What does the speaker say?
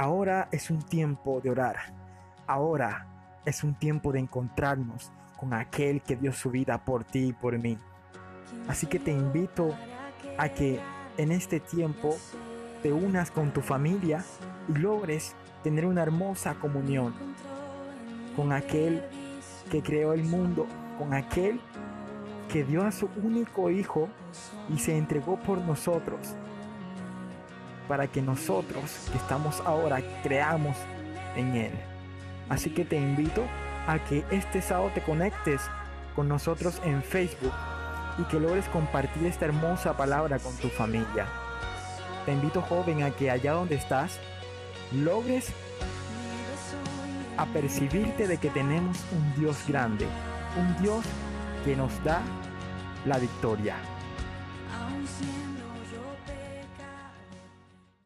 Ahora es un tiempo de orar. Ahora es un tiempo de encontrarnos con aquel que dio su vida por ti y por mí. Así que te invito a que en este tiempo te unas con tu familia y logres tener una hermosa comunión con aquel que creó el mundo, con aquel que dio a su único hijo y se entregó por nosotros, para que nosotros que estamos ahora creamos en él. Así que te invito a que este sábado te conectes con nosotros en Facebook y que logres compartir esta hermosa palabra con tu familia. Te invito joven a que allá donde estás logres a percibirte de que tenemos un Dios grande, un Dios que nos da la victoria.